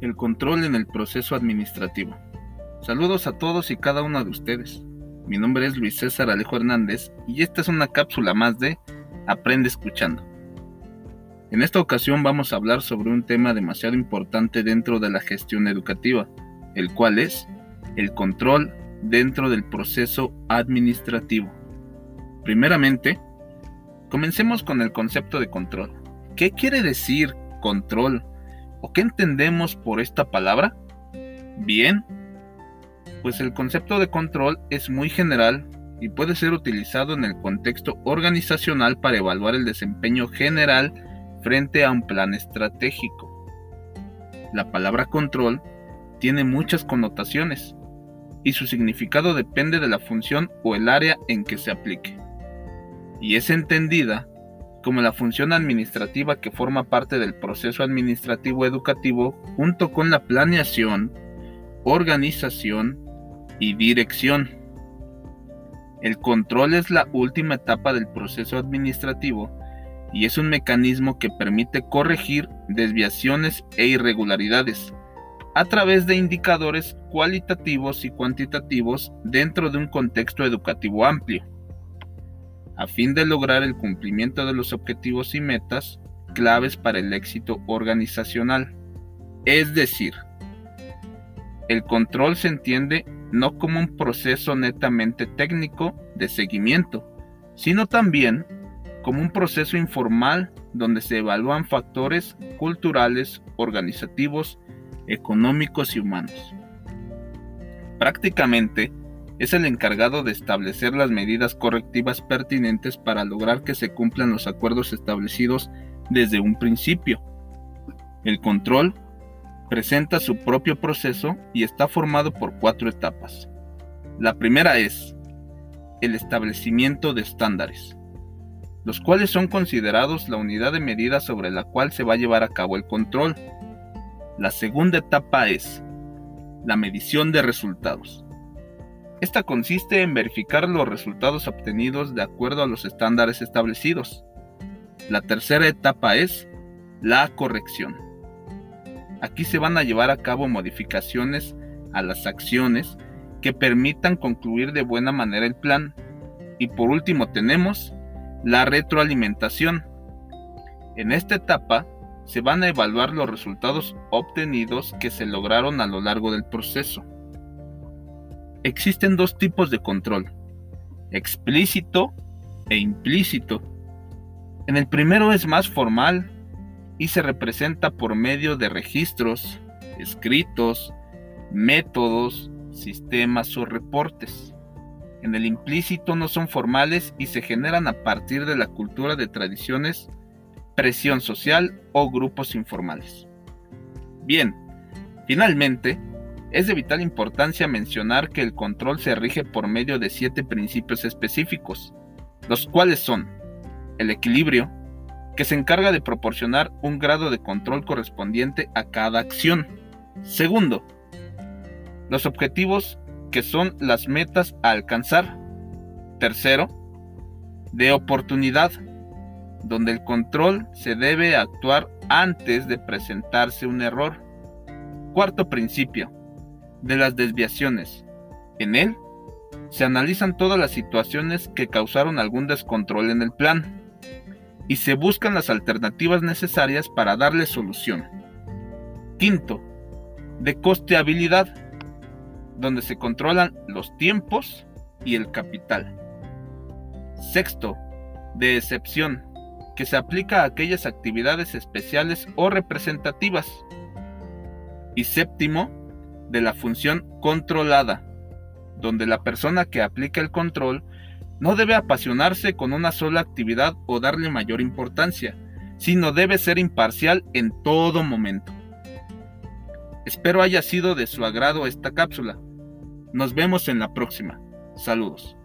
El control en el proceso administrativo. Saludos a todos y cada uno de ustedes. Mi nombre es Luis César Alejo Hernández y esta es una cápsula más de Aprende escuchando. En esta ocasión vamos a hablar sobre un tema demasiado importante dentro de la gestión educativa, el cual es el control dentro del proceso administrativo. Primeramente, comencemos con el concepto de control. ¿Qué quiere decir control ¿O qué entendemos por esta palabra? Bien, pues el concepto de control es muy general y puede ser utilizado en el contexto organizacional para evaluar el desempeño general frente a un plan estratégico. La palabra control tiene muchas connotaciones y su significado depende de la función o el área en que se aplique. Y es entendida como la función administrativa que forma parte del proceso administrativo educativo junto con la planeación, organización y dirección. El control es la última etapa del proceso administrativo y es un mecanismo que permite corregir desviaciones e irregularidades a través de indicadores cualitativos y cuantitativos dentro de un contexto educativo amplio a fin de lograr el cumplimiento de los objetivos y metas claves para el éxito organizacional. Es decir, el control se entiende no como un proceso netamente técnico de seguimiento, sino también como un proceso informal donde se evalúan factores culturales, organizativos, económicos y humanos. Prácticamente, es el encargado de establecer las medidas correctivas pertinentes para lograr que se cumplan los acuerdos establecidos desde un principio. El control presenta su propio proceso y está formado por cuatro etapas. La primera es el establecimiento de estándares, los cuales son considerados la unidad de medida sobre la cual se va a llevar a cabo el control. La segunda etapa es la medición de resultados esta consiste en verificar los resultados obtenidos de acuerdo a los estándares establecidos. La tercera etapa es la corrección. Aquí se van a llevar a cabo modificaciones a las acciones que permitan concluir de buena manera el plan. Y por último tenemos la retroalimentación. En esta etapa se van a evaluar los resultados obtenidos que se lograron a lo largo del proceso. Existen dos tipos de control, explícito e implícito. En el primero es más formal y se representa por medio de registros, escritos, métodos, sistemas o reportes. En el implícito no son formales y se generan a partir de la cultura de tradiciones, presión social o grupos informales. Bien, finalmente, es de vital importancia mencionar que el control se rige por medio de siete principios específicos, los cuales son el equilibrio, que se encarga de proporcionar un grado de control correspondiente a cada acción. Segundo, los objetivos, que son las metas a alcanzar. Tercero, de oportunidad, donde el control se debe actuar antes de presentarse un error. Cuarto principio, de las desviaciones. En él se analizan todas las situaciones que causaron algún descontrol en el plan y se buscan las alternativas necesarias para darle solución. Quinto, de costeabilidad, donde se controlan los tiempos y el capital. Sexto, de excepción, que se aplica a aquellas actividades especiales o representativas. Y séptimo, de la función controlada, donde la persona que aplica el control no debe apasionarse con una sola actividad o darle mayor importancia, sino debe ser imparcial en todo momento. Espero haya sido de su agrado esta cápsula. Nos vemos en la próxima. Saludos.